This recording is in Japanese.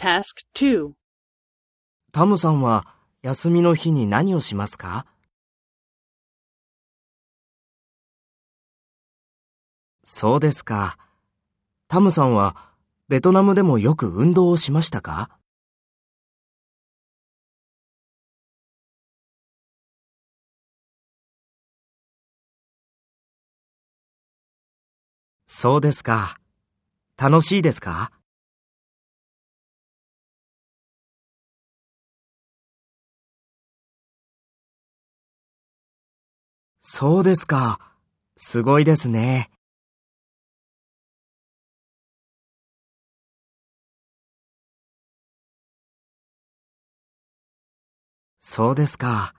Task 2. タムさんは休みの日に何をしますか？そうですか。タムさんはベトナムでもよく運動をしましたか？そうですか。楽しいですか？そうですか。すごいですね。そうですか。